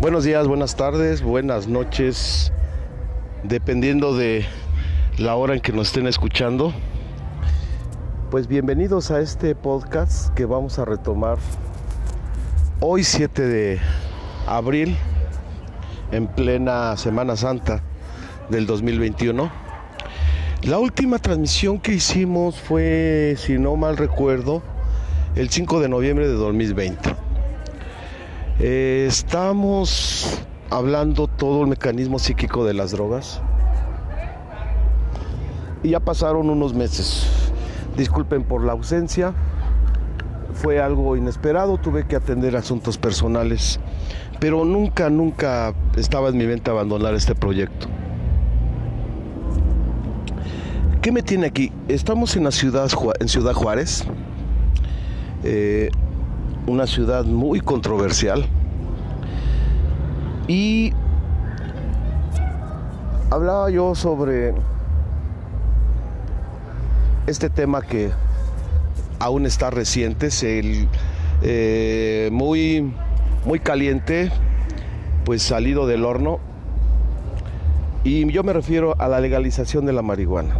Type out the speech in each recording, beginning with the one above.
Buenos días, buenas tardes, buenas noches, dependiendo de la hora en que nos estén escuchando. Pues bienvenidos a este podcast que vamos a retomar hoy 7 de abril, en plena Semana Santa del 2021. La última transmisión que hicimos fue, si no mal recuerdo, el 5 de noviembre de 2020. Eh, estamos hablando todo el mecanismo psíquico de las drogas. Y ya pasaron unos meses. Disculpen por la ausencia. Fue algo inesperado, tuve que atender asuntos personales. Pero nunca, nunca estaba en mi mente abandonar este proyecto. ¿Qué me tiene aquí? Estamos en la ciudad, en Ciudad Juárez. Eh, una ciudad muy controversial. Y hablaba yo sobre este tema que aún está reciente, es el eh, muy, muy caliente, pues salido del horno. Y yo me refiero a la legalización de la marihuana,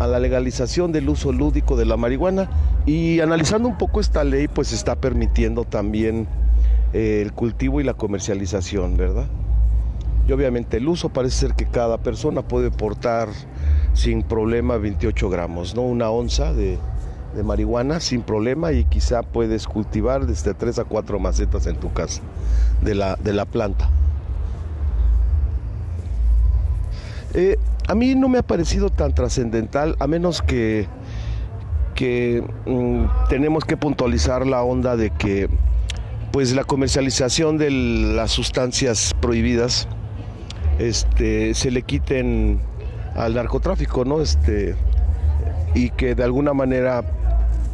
a la legalización del uso lúdico de la marihuana y analizando un poco esta ley, pues está permitiendo también eh, el cultivo y la comercialización, ¿verdad? Y obviamente el uso parece ser que cada persona puede portar sin problema 28 gramos, ¿no? Una onza de, marihuana sin problema y quizá puedes cultivar desde 3 a 4 macetas en tu casa de la, de la planta. Eh, a mí no me ha parecido tan trascendental, a menos que que mm, tenemos que puntualizar la onda de que pues la comercialización de las sustancias prohibidas este, se le quiten al narcotráfico, ¿no? Este, y que de alguna manera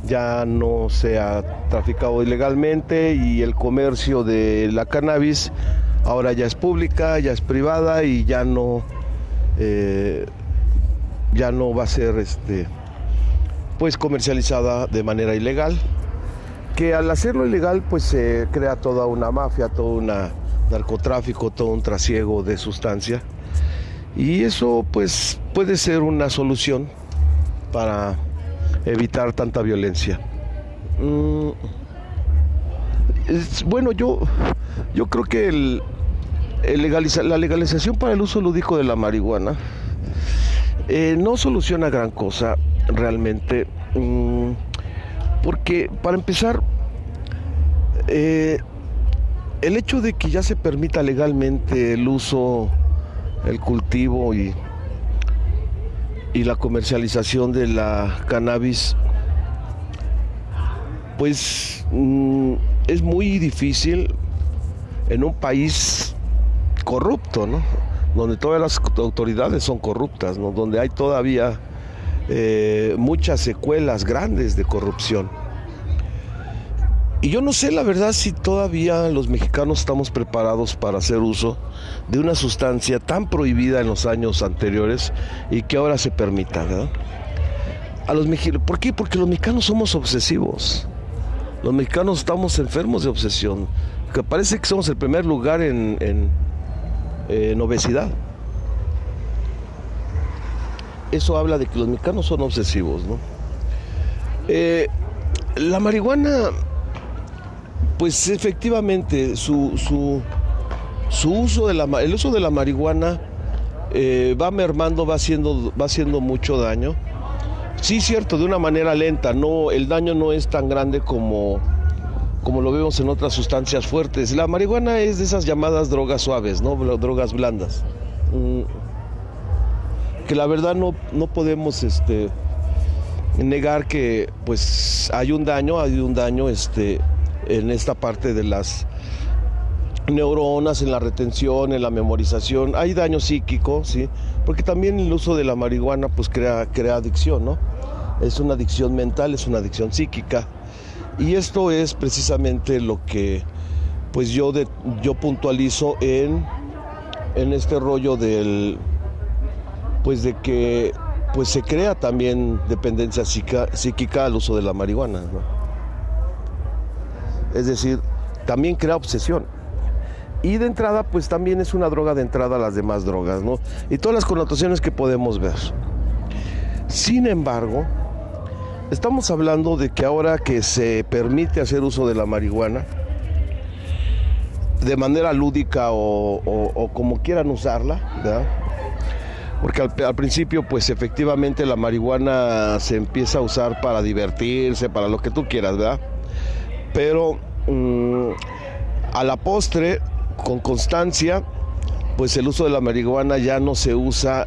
ya no sea traficado ilegalmente y el comercio de la cannabis ahora ya es pública, ya es privada y ya no eh, ya no va a ser este pues comercializada de manera ilegal, que al hacerlo ilegal pues se crea toda una mafia, todo un narcotráfico, todo un trasiego de sustancia y eso pues puede ser una solución para evitar tanta violencia. Mm, bueno, yo, yo creo que el, la legalización para el uso lúdico de la marihuana eh, no soluciona gran cosa realmente. Mm, porque para empezar, eh, el hecho de que ya se permita legalmente el uso, el cultivo y, y la comercialización de la cannabis, pues mm, es muy difícil en un país corrupto, ¿no? Donde todas las autoridades son corruptas, ¿no? Donde hay todavía eh, muchas secuelas grandes de corrupción. Y yo no sé la verdad si todavía los mexicanos estamos preparados para hacer uso de una sustancia tan prohibida en los años anteriores y que ahora se permita. A los ¿Por qué? Porque los mexicanos somos obsesivos. Los mexicanos estamos enfermos de obsesión. Parece que somos el primer lugar en obesidad eso habla de que los mexicanos son obsesivos, ¿no? Eh, la marihuana, pues efectivamente, su, su, uso de la, el uso de la marihuana eh, va mermando, va haciendo, va haciendo mucho daño. Sí, cierto, de una manera lenta, no, el daño no es tan grande como, como lo vemos en otras sustancias fuertes. La marihuana es de esas llamadas drogas suaves, ¿no? Drogas blandas. Mm, que la verdad no, no podemos este, negar que pues hay un daño, hay un daño este, en esta parte de las neuronas, en la retención, en la memorización, hay daño psíquico, ¿sí? Porque también el uso de la marihuana pues crea, crea adicción, ¿no? Es una adicción mental, es una adicción psíquica. Y esto es precisamente lo que pues yo, de, yo puntualizo en, en este rollo del pues de que pues se crea también dependencia psíquica, al uso de la marihuana. Es decir, también crea obsesión. Y de entrada, pues también es una droga de entrada a las demás drogas, ¿no? Y todas las connotaciones que podemos ver. Sin embargo, estamos hablando de que ahora que se permite hacer uso de la marihuana, de manera lúdica o, como quieran usarla, ¿verdad? Porque al, principio, pues efectivamente la marihuana se empieza a usar para divertirse, para lo que tú quieras, ¿verdad? Pero mm, a la postre, con constancia, pues el uso de la marihuana ya no se usa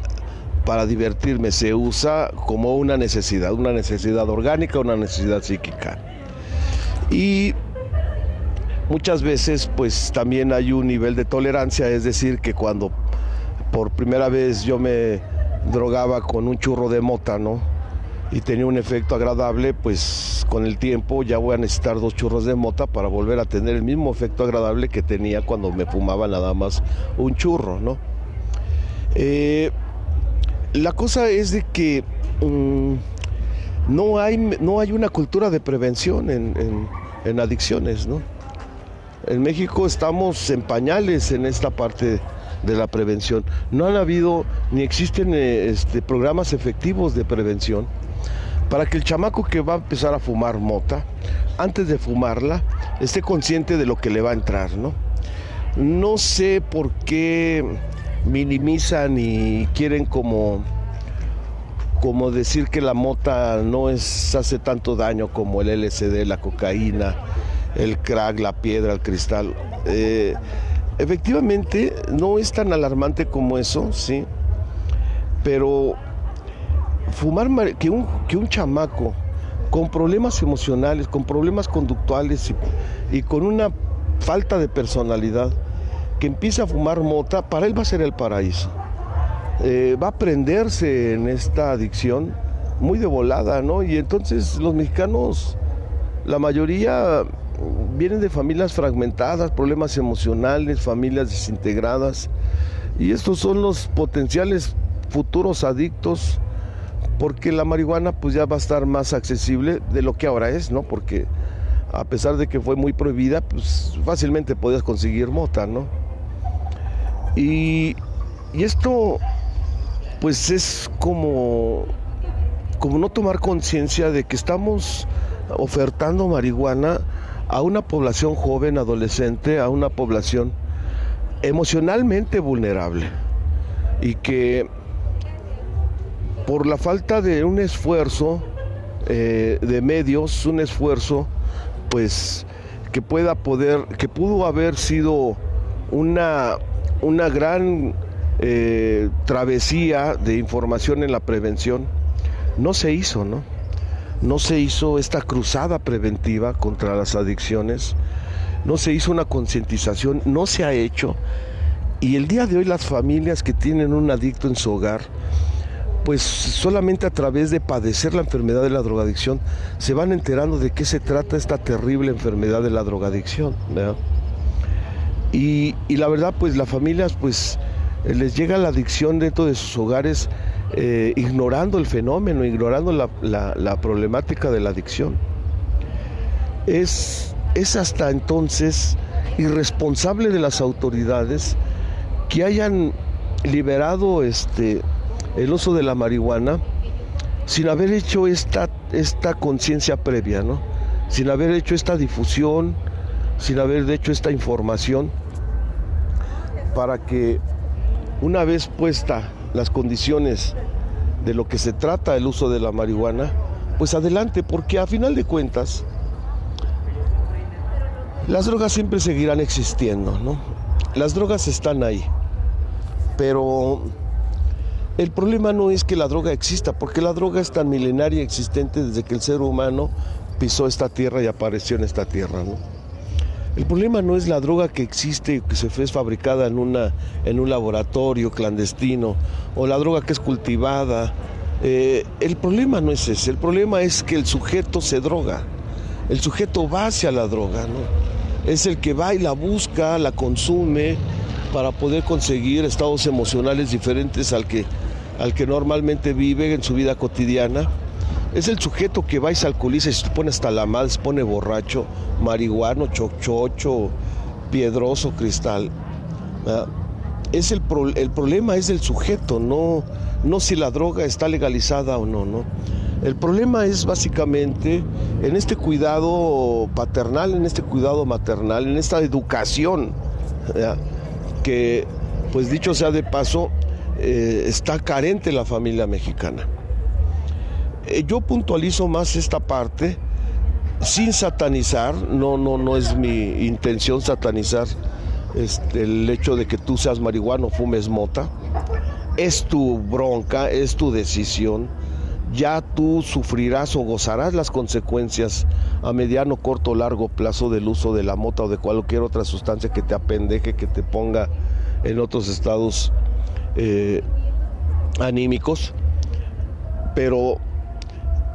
para divertirme, se usa como una necesidad, una necesidad orgánica, una necesidad psíquica. Y muchas veces pues también hay un nivel de tolerancia, es decir, que cuando por primera vez yo me drogaba con un churro de mota, ¿no? Y tenía un efecto agradable, pues con el tiempo ya voy a necesitar dos churros de mota para volver a tener el mismo efecto agradable que tenía cuando me fumaba nada más un churro, ¿no? Eh, la cosa es de que mm, no, hay, no hay una cultura de prevención en, adicciones, ¿no? En México estamos en pañales en esta parte de la prevención. No han habido ni existen eh, este, programas efectivos de prevención para que el chamaco que va a empezar a fumar mota, antes de fumarla, esté consciente de lo que le va a entrar, ¿no? No sé por qué minimizan y quieren como como decir que la mota no es hace tanto daño como el LSD, la cocaína, el crack, la piedra, el cristal. Eh, Efectivamente, no es tan alarmante como eso, sí, pero fumar que un, que un chamaco con problemas emocionales, con problemas conductuales y, con una falta de personalidad, que empieza a fumar mota, para él va a ser el paraíso. Eh, va a prenderse en esta adicción muy de volada, ¿no? Y entonces los mexicanos, la mayoría vienen de familias fragmentadas, problemas emocionales, familias desintegradas. Y estos son los potenciales futuros adictos, porque la marihuana pues ya va a estar más accesible de lo que ahora es, ¿no? Porque a pesar de que fue muy prohibida, pues fácilmente podías conseguir mota, ¿no? Y, y esto pues es como, como no tomar conciencia de que estamos ofertando marihuana a una población joven, adolescente, a una población emocionalmente vulnerable. Y que por la falta de un esfuerzo eh, de medios, un esfuerzo pues que pueda poder, que pudo haber sido una, una gran eh, travesía de información en la prevención, no se hizo, ¿no? no se hizo esta cruzada preventiva contra las adicciones, no se hizo una concientización, no se ha hecho. Y el día de hoy las familias que tienen un adicto en su hogar, pues solamente a través de padecer la enfermedad de la drogadicción se van enterando de qué se trata esta terrible enfermedad de la drogadicción. Y, la verdad, pues las familias, pues les llega la adicción dentro de sus hogares eh, ignorando el fenómeno, ignorando la, problemática de la adicción. Es, es hasta entonces irresponsable de las autoridades que hayan liberado este, el uso de la marihuana sin haber hecho esta, esta conciencia previa, ¿no? sin haber hecho esta difusión, sin haber hecho esta información, para que una vez puesta las condiciones de lo que se trata el uso de la marihuana, pues adelante, porque a final de cuentas, las drogas siempre seguirán existiendo, ¿no? Las drogas están ahí, pero el problema no es que la droga exista, porque la droga es tan milenaria existente desde que el ser humano pisó esta tierra y apareció en esta tierra, ¿no? El problema no es la droga que existe, que se fue fabricada en, una, en un laboratorio clandestino, o la droga que es cultivada. Eh, el problema no es ese, el problema es que el sujeto se droga, el sujeto va hacia la droga, ¿no? Es el que va y la busca, la consume para poder conseguir estados emocionales diferentes al que, al que normalmente vive en su vida cotidiana es el sujeto que va y se y se pone hasta la madre, se pone borracho, marihuano, chochocho, piedroso cristal, es el, el, problema es el sujeto, no, no si la droga está legalizada o no, ¿no? El problema es básicamente en este cuidado paternal, en este cuidado maternal, en esta educación, que, pues dicho sea de paso, eh, está carente la familia mexicana. Eh, yo puntualizo más esta parte sin satanizar, no, no, no es mi intención satanizar este, el hecho de que tú seas marihuano o fumes mota. Es tu bronca, es tu decisión. Ya tú sufrirás o gozarás las consecuencias a mediano, corto o largo plazo del uso de la mota o de cualquier otra sustancia que te apendeje, que te ponga en otros estados eh, anímicos. Pero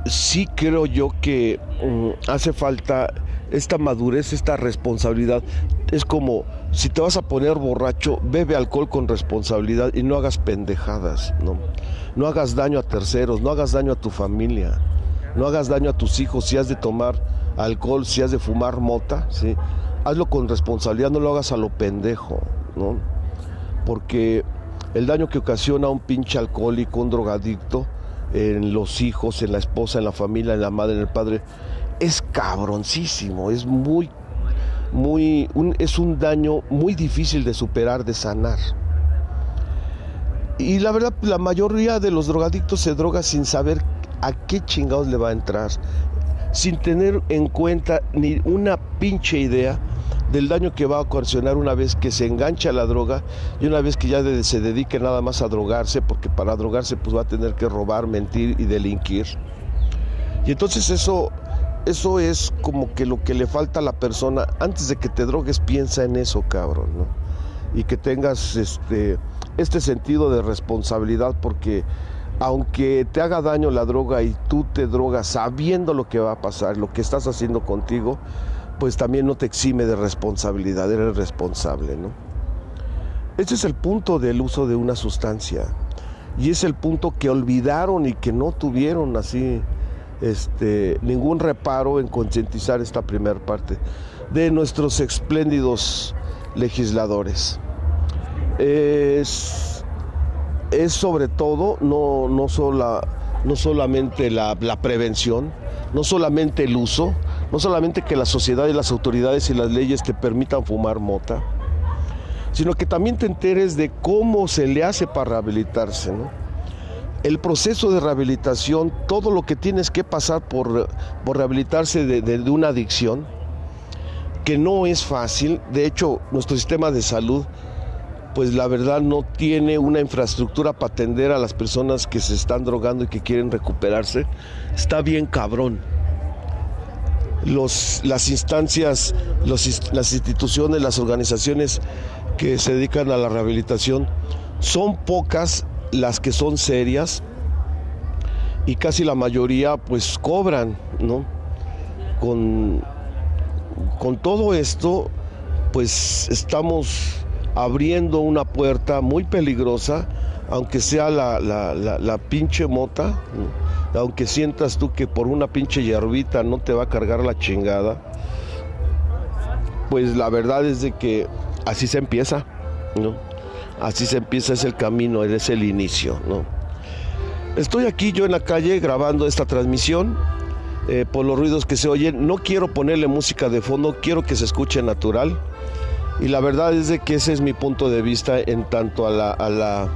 sí creo yo que mm, hace falta esta madurez, esta responsabilidad. Es como si te vas a poner borracho, bebe alcohol con responsabilidad y no hagas pendejadas, ¿no? No hagas daño a terceros, no hagas daño a tu familia, no hagas daño a tus hijos si has de tomar alcohol, si has de fumar mota, ¿sí? Hazlo con responsabilidad, no lo hagas a lo pendejo, ¿no? Porque el daño que ocasiona un pinche alcohólico, un drogadicto, en los hijos, en la esposa, en la familia, en la madre, en el padre, es cabroncísimo, es muy, muy, es un daño muy difícil de superar, de sanar. Y la verdad, la mayoría de los drogadictos se droga sin saber a qué chingados le va a entrar, sin tener en cuenta ni una pinche idea del daño que va a ocasionar una vez que se engancha la droga y una vez que ya se dedique nada más a drogarse, porque para drogarse pues va a tener que robar, mentir y delinquir. Y entonces eso, eso es como que lo que le falta a la persona. Antes de que te drogues, piensa en eso, cabrón, ¿no? Y que tengas este, este sentido de responsabilidad, porque aunque te haga daño la droga y tú te drogas sabiendo lo que va a pasar, lo que estás haciendo contigo, pues también no te exime de responsabilidad, eres responsable, ¿no? Ese es el punto del uso de una sustancia y es el punto que olvidaron y que no tuvieron así este, ningún reparo en concientizar esta primera parte de nuestros espléndidos legisladores. Es, es sobre todo no, no, no solamente la, prevención, no solamente el uso, no solamente que la sociedad y las autoridades y las leyes te permitan fumar mota, sino que también te enteres de cómo se le hace para rehabilitarse. El proceso de rehabilitación, todo lo que tienes que pasar por, por rehabilitarse de, de una adicción, que no es fácil. De hecho, nuestro sistema de salud, pues la verdad no tiene una infraestructura para atender a las personas que se están drogando y que quieren recuperarse. Está bien cabrón los, las instancias, las instituciones, las organizaciones que se dedican a la rehabilitación, son pocas las que son serias y casi la mayoría pues cobran, ¿no? Con, con todo esto pues estamos abriendo una puerta muy peligrosa, aunque sea la, la pinche mota, aunque sientas tú que por una pinche hierbita no te va a cargar la chingada, pues la verdad es de que así se empieza, ¿no? Así se empieza, es el camino, es el inicio, ¿no? Estoy aquí yo en la calle grabando esta transmisión. Eh, por los ruidos que se oyen, no quiero ponerle música de fondo, quiero que se escuche natural. Y la verdad es de que ese es mi punto de vista en tanto a la, a la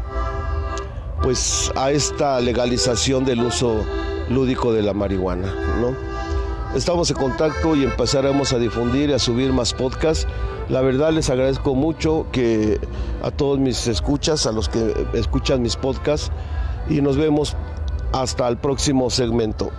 pues a esta legalización del uso lúdico de la marihuana, ¿no? Estamos en contacto y empezaremos a difundir y a subir más podcasts. La verdad les agradezco mucho que a todos mis escuchas, a los que escuchan mis podcasts y nos vemos hasta el próximo segmento.